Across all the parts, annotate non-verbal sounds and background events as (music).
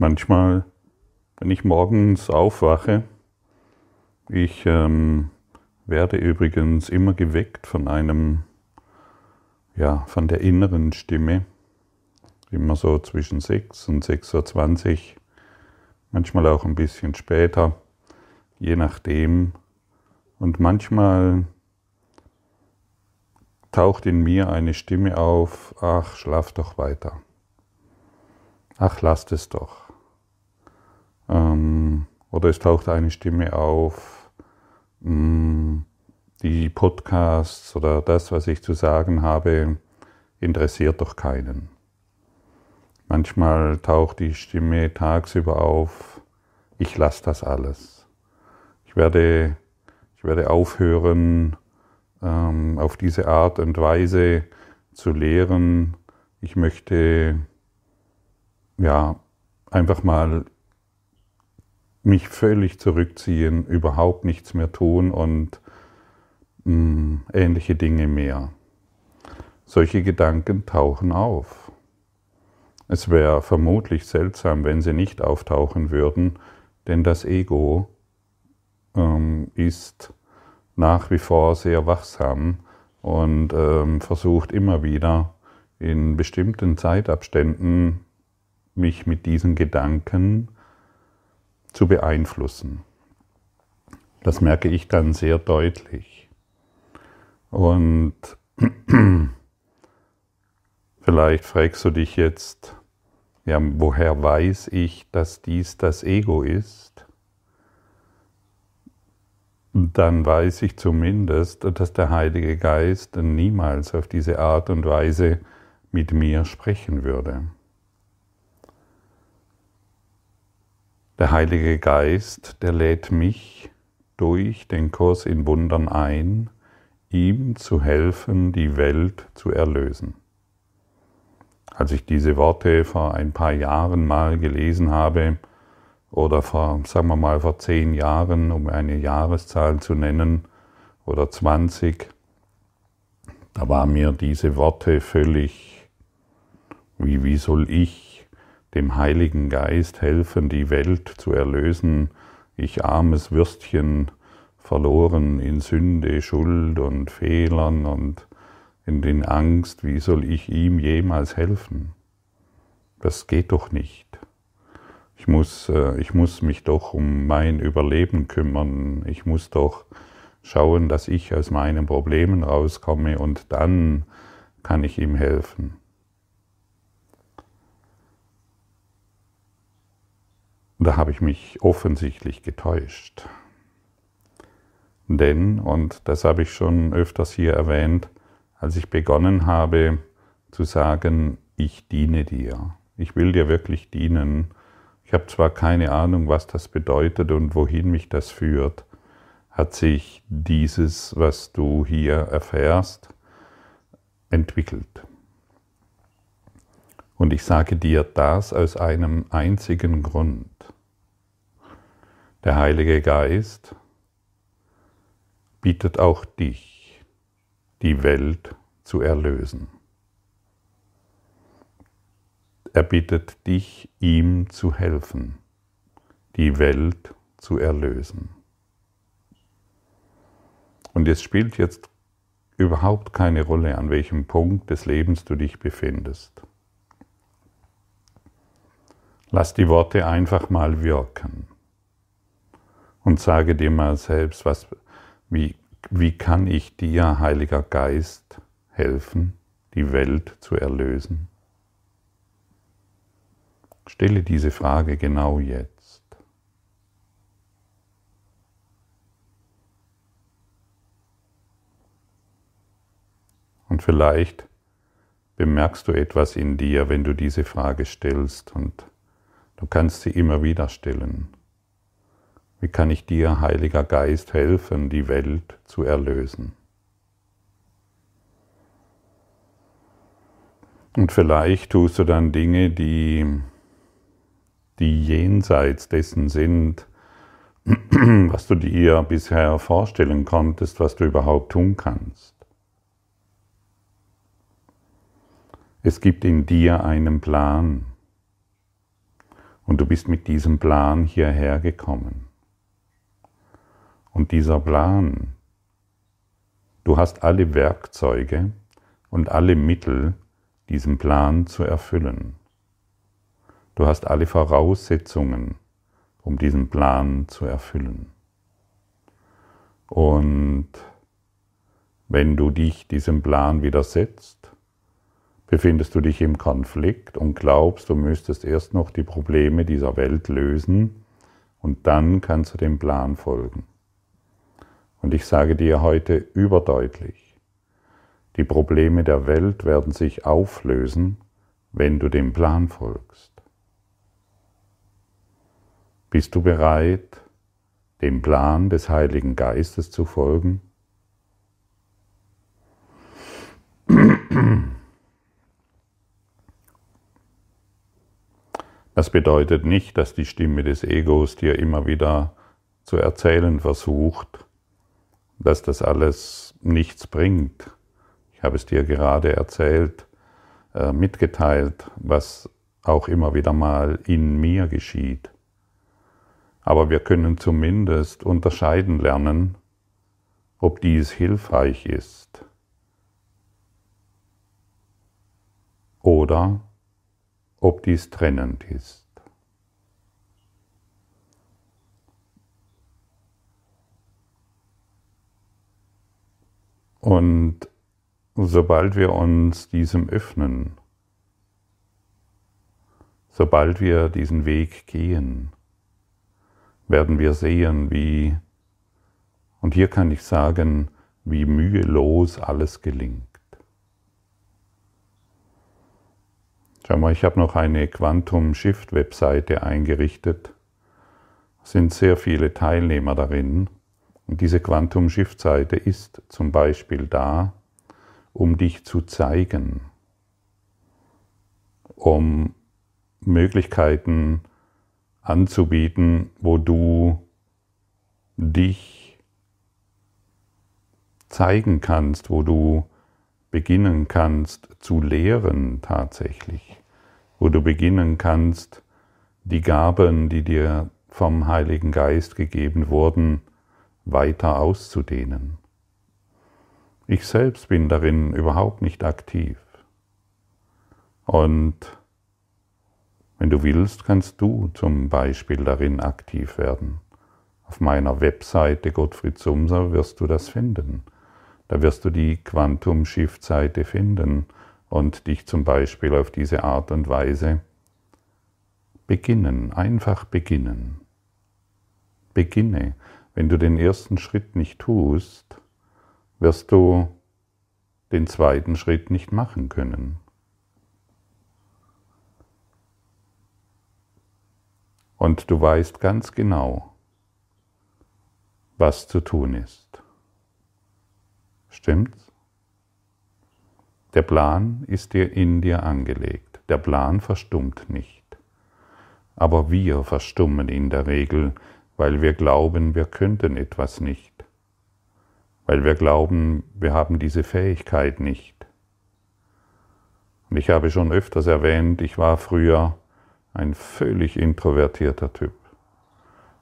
Manchmal, wenn ich morgens aufwache, ich ähm, werde übrigens immer geweckt von einem, ja, von der inneren Stimme, immer so zwischen 6 und 6.20 Uhr, manchmal auch ein bisschen später, je nachdem. Und manchmal taucht in mir eine Stimme auf, ach, schlaf doch weiter. Ach, lasst es doch. Ähm, oder es taucht eine Stimme auf, mh, mm, die Podcasts oder das, was ich zu sagen habe, interessiert doch keinen. Manchmal taucht die Stimme tagsüber auf, ich lasse das alles. Ich werde, ich werde aufhören, ähm, auf diese Art und Weise zu lehren. Ich möchte ja einfach mal mich völlig zurückziehen, überhaupt nichts mehr tun und mh, mm, ähnliche Dinge mehr. Solche Gedanken tauchen auf. Es wäre vermutlich seltsam, wenn sie nicht auftauchen würden, denn das Ego ähm, ist nach wie vor sehr wachsam und ähm, versucht immer wieder in bestimmten Zeitabständen mich mit diesen Gedanken zu beeinflussen. Das merke ich dann sehr deutlich. Und (clears throat) vielleicht fragst du dich jetzt, ja, woher weiß ich, dass dies das Ego ist? Dann weiß ich zumindest, dass der Heilige Geist niemals auf diese Art und Weise mit mir sprechen würde. Der Heilige Geist, der lädt mich durch den Kurs in Wundern ein, ihm zu helfen, die Welt zu erlösen. Als ich diese Worte vor ein paar Jahren mal gelesen habe, oder vor, sagen wir mal, vor zehn Jahren, um eine Jahreszahl zu nennen, oder zwanzig, da war mir diese Worte völlig, wie, wie soll ich dem Heiligen Geist helfen, die Welt zu erlösen. Ich armes Würstchen, verloren in Sünde, Schuld und Fehlern und in den Angst, wie soll ich ihm jemals helfen? Das geht doch nicht. Ich muss, äh, ich muss mich doch um mein Überleben kümmern. Ich muss doch schauen, dass ich aus meinen Problemen rauskomme und dann kann ich ihm helfen. Da habe ich mich offensichtlich getäuscht. Denn, und das habe ich schon öfters hier erwähnt, als ich begonnen habe zu sagen, ich diene dir, ich will dir wirklich dienen, ich habe zwar keine Ahnung, was das bedeutet und wohin mich das führt, hat sich dieses, was du hier erfährst, entwickelt. Und ich sage dir das aus einem einzigen Grund. Der Heilige Geist bittet auch dich, die Welt zu erlösen. Er bittet dich, ihm zu helfen, die Welt zu erlösen. Und es spielt jetzt überhaupt keine Rolle, an welchem Punkt des Lebens du dich befindest. Lass die Worte einfach mal wirken und sage dir mal selbst, was, wie, wie kann ich dir, Heiliger Geist, helfen, die Welt zu erlösen? Stelle diese Frage genau jetzt. Und vielleicht bemerkst du etwas in dir, wenn du diese Frage stellst und du kannst sie immer wieder stellen. Wie kann ich dir, Heiliger Geist, helfen, die Welt zu erlösen? Und vielleicht tust du dann Dinge, die, die jenseits dessen sind, (clears throat) was du dir bisher vorstellen konntest, was du überhaupt tun kannst. Es gibt in dir einen Plan. Und du bist mit diesem Plan hierher gekommen. Und dieser Plan, du hast alle Werkzeuge und alle Mittel, diesen Plan zu erfüllen. Du hast alle Voraussetzungen, um diesen Plan zu erfüllen. Und wenn du dich diesem Plan widersetzt, befindest du dich im Konflikt und glaubst, du müsstest erst noch die Probleme dieser Welt lösen und dann kannst du dem Plan folgen. Und ich sage dir heute überdeutlich, die Probleme der Welt werden sich auflösen, wenn du dem Plan folgst. Bist du bereit, dem Plan des Heiligen Geistes zu folgen? Das bedeutet nicht, dass die Stimme des Egos dir immer wieder zu erzählen versucht, dass das alles nichts bringt. Ich habe es dir gerade erzählt, äh, mitgeteilt, was auch immer wieder mal in mir geschieht. Aber wir können zumindest unterscheiden lernen, ob dies hilfreich ist oder ob dies trennend ist. Und sobald wir uns diesem öffnen, sobald wir diesen Weg gehen, werden wir sehen, wie, und hier kann ich sagen, wie mühelos alles gelingt. Schau mal, ich habe noch eine Quantum Shift Webseite eingerichtet. Es sind sehr viele Teilnehmer darin. Und diese Quantum Shift Seite ist zum Beispiel da, um dich zu zeigen, um Möglichkeiten anzubieten, wo du dich zeigen kannst, wo du beginnen kannst zu lehren tatsächlich wo du beginnen kannst, die Gaben, die dir vom Heiligen Geist gegeben wurden, weiter auszudehnen. Ich selbst bin darin überhaupt nicht aktiv. Und wenn du willst, kannst du zum Beispiel darin aktiv werden. Auf meiner Webseite Gottfried Sumser wirst du das finden. Da wirst du die Quantum Shift Seite finden und dich zum Beispiel auf diese Art und Weise beginnen, einfach beginnen. Beginne. Wenn du den ersten Schritt nicht tust, wirst du den zweiten Schritt nicht machen können. Und du weißt ganz genau, was zu tun ist. Stimmt's? Der Plan ist dir in dir angelegt. Der Plan verstummt nicht. Aber wir verstummen in der Regel, weil wir glauben, wir könnten etwas nicht. Weil wir glauben, wir haben diese Fähigkeit nicht. Und ich habe schon öfters erwähnt, ich war früher ein völlig introvertierter Typ.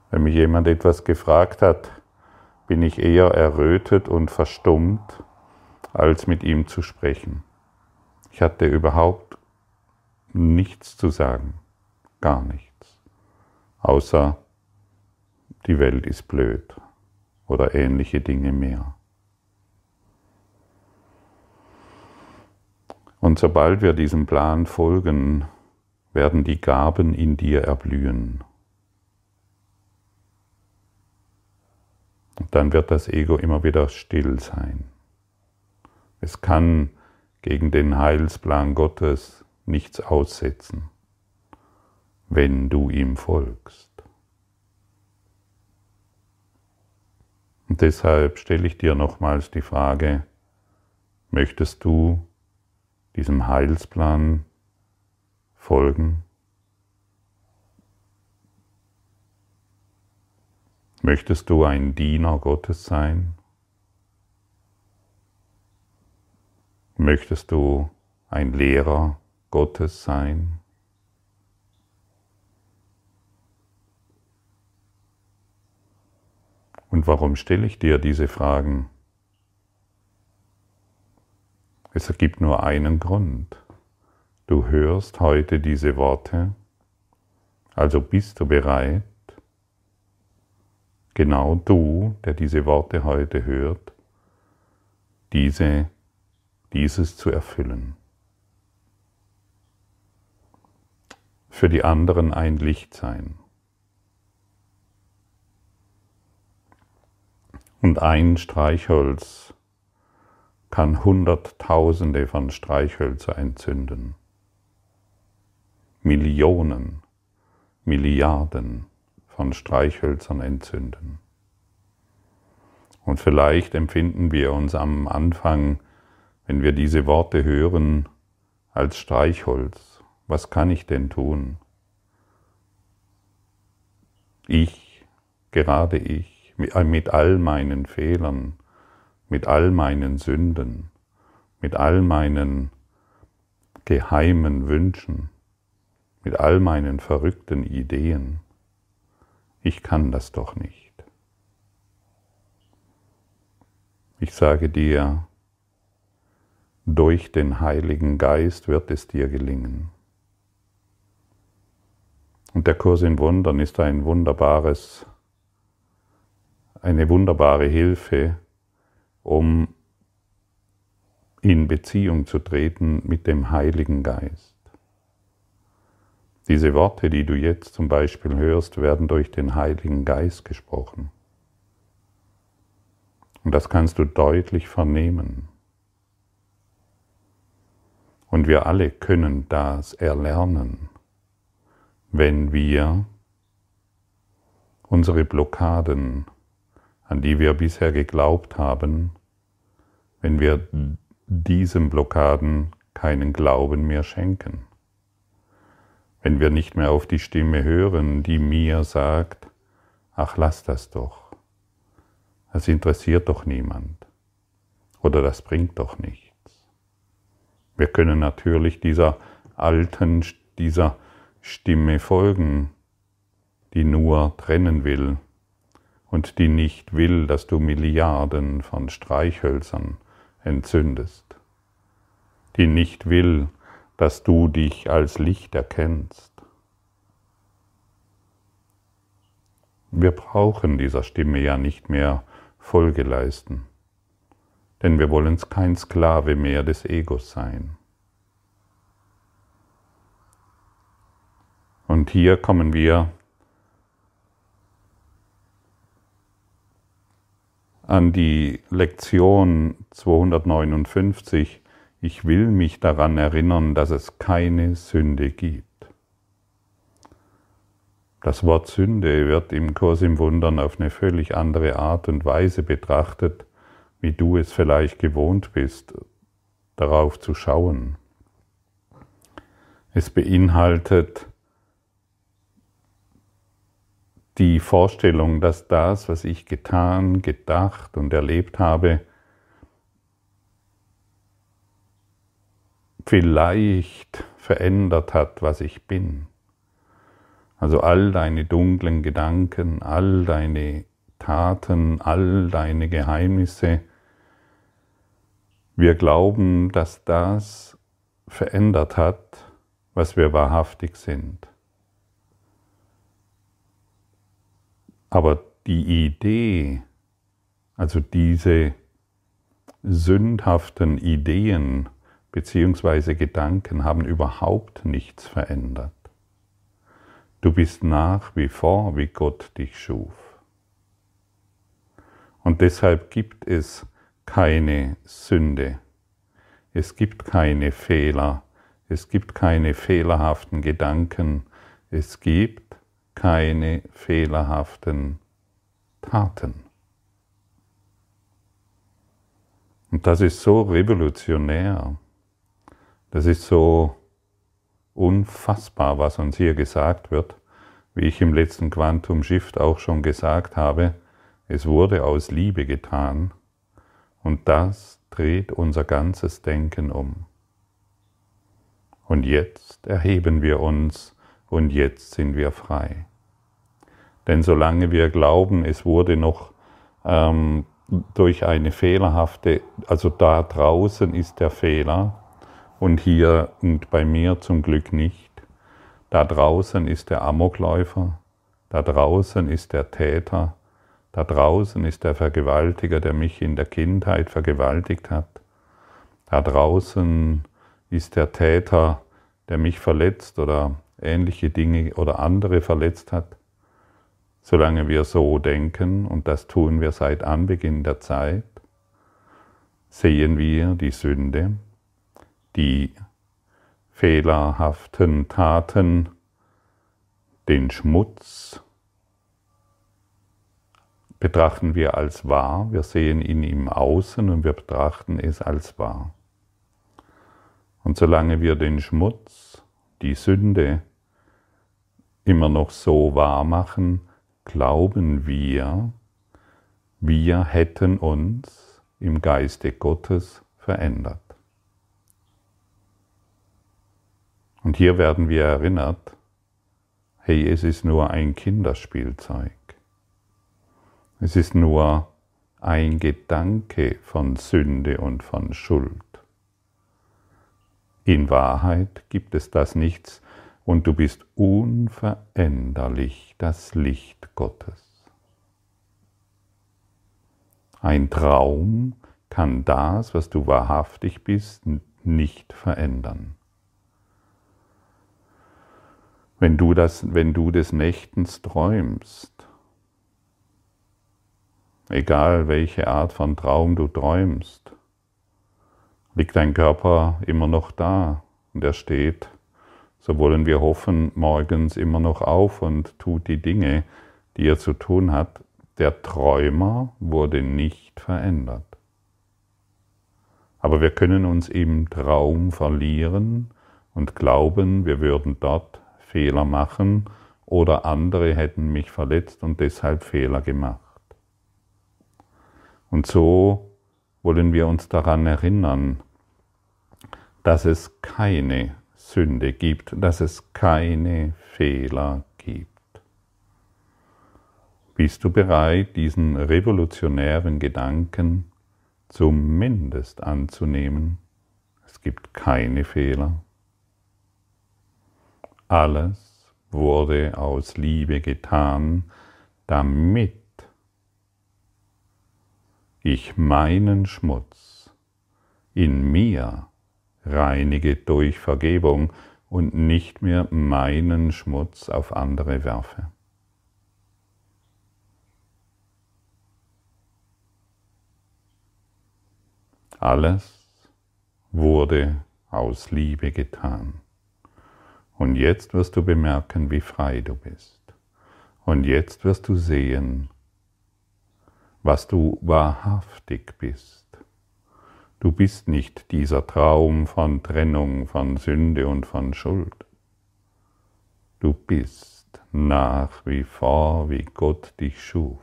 Wenn mich jemand etwas gefragt hat, bin ich eher errötet und verstummt, als mit ihm zu sprechen. Ich hatte überhaupt nichts zu sagen, gar nichts, außer die Welt ist blöd oder ähnliche Dinge mehr. Und sobald wir diesem Plan folgen, werden die Gaben in dir erblühen. Und dann wird das Ego immer wieder still sein. Es kann gegen den Heilsplan Gottes nichts aussetzen, wenn du ihm folgst. Und deshalb stelle ich dir nochmals die Frage, möchtest du diesem Heilsplan folgen? Möchtest du ein Diener Gottes sein? Möchtest du ein Lehrer Gottes sein? Und warum stelle ich dir diese Fragen? Es ergibt nur einen Grund. Du hörst heute diese Worte, also bist du bereit, genau du, der diese Worte heute hört, diese, dieses zu erfüllen. Für die anderen ein Licht sein. Und ein Streichholz kann Hunderttausende von Streichhölzer entzünden. Millionen, Milliarden von Streichhölzern entzünden. Und vielleicht empfinden wir uns am Anfang, wenn wir diese Worte hören, als Streichholz. Was kann ich denn tun? Ich, gerade ich, mit all meinen Fehlern, mit all meinen Sünden, mit all meinen geheimen Wünschen, mit all meinen verrückten Ideen ich kann das doch nicht. Ich sage dir, durch den Heiligen Geist wird es dir gelingen. Und der Kurs in Wundern ist ein wunderbares, eine wunderbare Hilfe, um in Beziehung zu treten mit dem Heiligen Geist. Diese Worte, die du jetzt zum Beispiel hörst, werden durch den Heiligen Geist gesprochen. Und das kannst du deutlich vernehmen. Und wir alle können das erlernen, wenn wir unsere Blockaden, an die wir bisher geglaubt haben, wenn wir diesen Blockaden keinen Glauben mehr schenken. Wenn wir nicht mehr auf die Stimme hören, die mir sagt, ach lass das doch, das interessiert doch niemand. Oder das bringt doch nichts. Wir können natürlich dieser alten, dieser Stimme folgen, die nur trennen will und die nicht will, dass du Milliarden von Streichhölzern entzündest, die nicht will, dass du dich als Licht erkennst. Wir brauchen dieser Stimme ja nicht mehr Folge leisten, denn wir wollen kein Sklave mehr des Egos sein. Und hier kommen wir an die Lektion 259 ich will mich daran erinnern, dass es keine Sünde gibt. Das Wort Sünde wird im Kurs im Wundern auf eine völlig andere Art und Weise betrachtet, wie du es vielleicht gewohnt bist, darauf zu schauen. Es beinhaltet die Vorstellung, dass das, was ich getan, gedacht und erlebt habe, vielleicht verändert hat, was ich bin. Also all deine dunklen Gedanken, all deine Taten, all deine Geheimnisse. Wir glauben, dass das verändert hat, was wir wahrhaftig sind. Aber die Idee, also diese sündhaften Ideen, bzw. Gedanken haben überhaupt nichts verändert. Du bist nach wie vor, wie Gott dich schuf. Und deshalb gibt es keine Sünde. Es gibt keine Fehler. Es gibt keine fehlerhaften Gedanken. Es gibt keine fehlerhaften Taten. Und das ist so revolutionär. Das ist so unfassbar, was uns hier gesagt wird. Wie ich im letzten Quantum Shift auch schon gesagt habe, es wurde aus Liebe getan und das dreht unser ganzes Denken um. Und jetzt erheben wir uns und jetzt sind wir frei. Denn solange wir glauben, es wurde noch ähm, durch eine fehlerhafte, also da draußen ist der Fehler und hier und bei mir zum Glück nicht. Da draußen ist der Amokläufer, da draußen ist der Täter, da draußen ist der Vergewaltiger, der mich in der Kindheit vergewaltigt hat. Da draußen ist der Täter, der mich verletzt oder ähnliche Dinge oder andere verletzt hat. Solange wir so denken, und das tun wir seit Anbeginn der Zeit, sehen wir die Sünde, die fehlerhaften Taten, den Schmutz, betrachten wir als wahr, wir sehen ihn im Außen und wir betrachten es als wahr. Und solange wir den Schmutz, die Sünde immer noch so wahr machen, glauben wir, wir hätten uns im Geiste Gottes verändert. Und hier werden wir erinnert, hey, es ist nur ein Kinderspielzeug. Es ist nur ein Gedanke von Sünde und von Schuld. In Wahrheit gibt es das nichts und du bist unveränderlich das Licht Gottes. Ein Traum kann das, was du wahrhaftig bist, nicht verändern. Wenn du, das, wenn du des Nächtens träumst, egal welche Art von Traum du träumst, liegt dein Körper immer noch da und er steht, so wollen wir hoffen, morgens immer noch auf und tut die Dinge, die er zu tun hat. Der Träumer wurde nicht verändert. Aber wir können uns im Traum verlieren und glauben, wir würden dort Fehler machen oder andere hätten mich verletzt und deshalb Fehler gemacht. Und so wollen wir uns daran erinnern, dass es keine Sünde gibt, dass es keine Fehler gibt. Bist du bereit, diesen revolutionären Gedanken zumindest anzunehmen? Es gibt keine Fehler. Alles wurde aus Liebe getan, damit ich meinen Schmutz in mir reinige durch Vergebung und nicht mehr meinen Schmutz auf andere werfe. Alles wurde aus Liebe getan. Und jetzt wirst du bemerken, wie frei du bist. Und jetzt wirst du sehen, was du wahrhaftig bist. Du bist nicht dieser Traum von Trennung, von Sünde und von Schuld. Du bist nach wie vor, wie Gott dich schuf.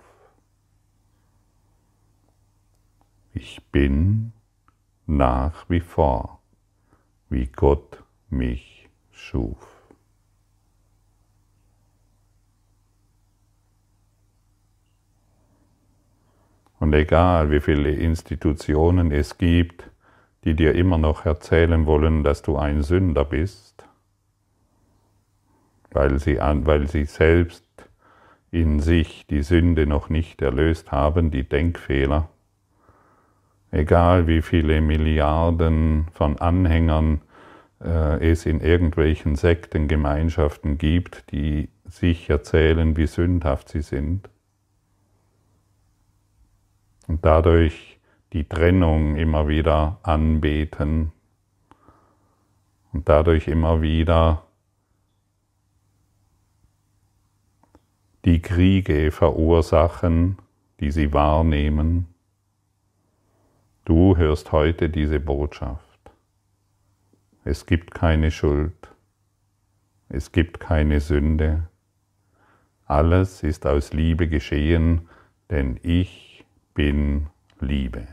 Ich bin nach wie vor, wie Gott mich schuf. Und egal, wie viele Institutionen es gibt, die dir immer noch erzählen wollen, dass du ein Sünder bist, weil sie, weil sie selbst in sich die Sünde noch nicht erlöst haben, die Denkfehler, egal wie viele Milliarden von Anhängern äh, es in irgendwelchen Sektengemeinschaften gibt, die sich erzählen, wie sündhaft sie sind, und dadurch die Trennung immer wieder anbeten und dadurch immer wieder die Kriege verursachen, die sie wahrnehmen. Du hörst heute diese Botschaft. Es gibt keine Schuld, es gibt keine Sünde, alles ist aus Liebe geschehen, denn ich bin Liebe.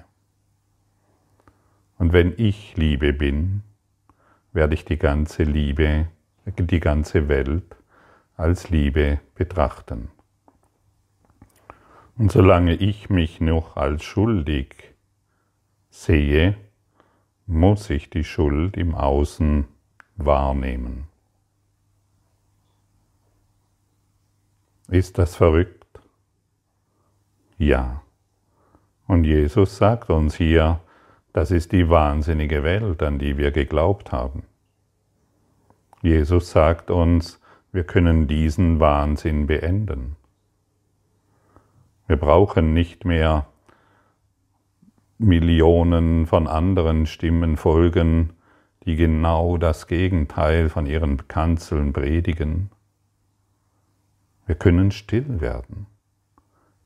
Und wenn ich Liebe bin, werde ich die ganze Liebe, die ganze Welt als Liebe betrachten. Und solange ich mich noch als schuldig sehe, muss ich die Schuld im Außen wahrnehmen. Ist das verrückt? Ja. Und Jesus sagt uns hier, das ist die wahnsinnige Welt, an die wir geglaubt haben. Jesus sagt uns, wir können diesen Wahnsinn beenden. Wir brauchen nicht mehr Millionen von anderen Stimmen folgen, die genau das Gegenteil von ihren Kanzeln predigen. Wir können still werden,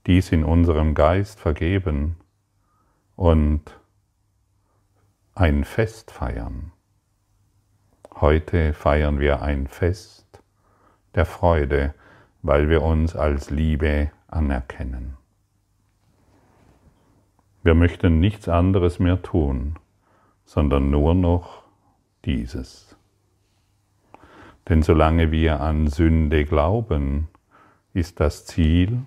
dies in unserem Geist vergeben und ein Fest feiern. Heute feiern wir ein Fest der Freude, weil wir uns als Liebe anerkennen. Wir möchten nichts anderes mehr tun, sondern nur noch dieses. Denn solange wir an Sünde glauben, ist das Ziel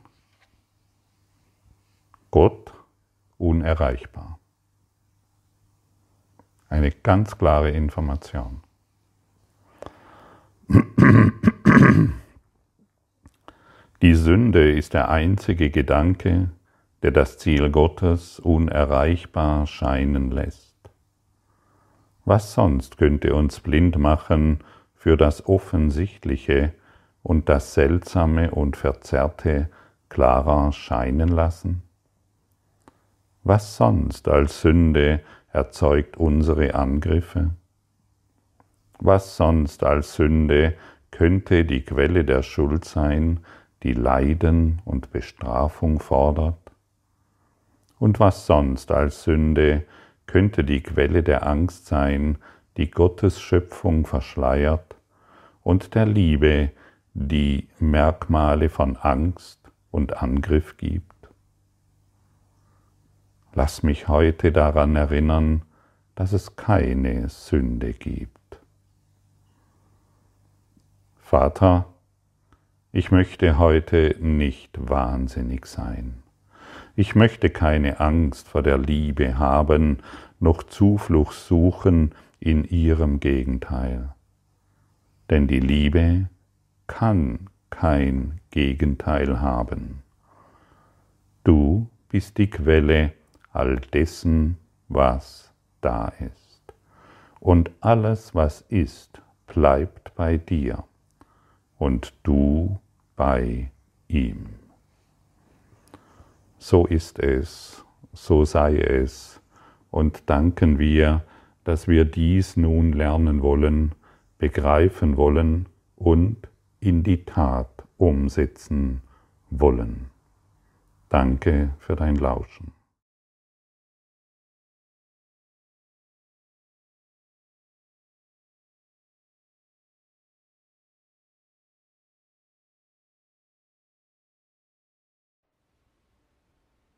Gott unerreichbar. Eine ganz klare Information. Die Sünde ist der einzige Gedanke, der das Ziel Gottes unerreichbar scheinen lässt. Was sonst könnte uns blind machen für das Offensichtliche und das Seltsame und Verzerrte klarer scheinen lassen? Was sonst als Sünde erzeugt unsere Angriffe? Was sonst als Sünde könnte die Quelle der Schuld sein, die Leiden und Bestrafung fordert? Und was sonst als Sünde könnte die Quelle der Angst sein, die Gottes Schöpfung verschleiert und der Liebe, die Merkmale von Angst und Angriff gibt? Lass mich heute daran erinnern, dass es keine Sünde gibt. Vater, ich möchte heute nicht wahnsinnig sein. Ich möchte keine Angst vor der Liebe haben, noch Zuflucht suchen in ihrem Gegenteil. Denn die Liebe kann kein Gegenteil haben. Du bist die Quelle all dessen, was da ist. Und alles, was ist, bleibt bei dir und du bei ihm so ist es, so sei es, und danken wir, dass wir dies nun lernen wollen, begreifen wollen und in die Tat umsetzen wollen. Danke für dein Lauschen.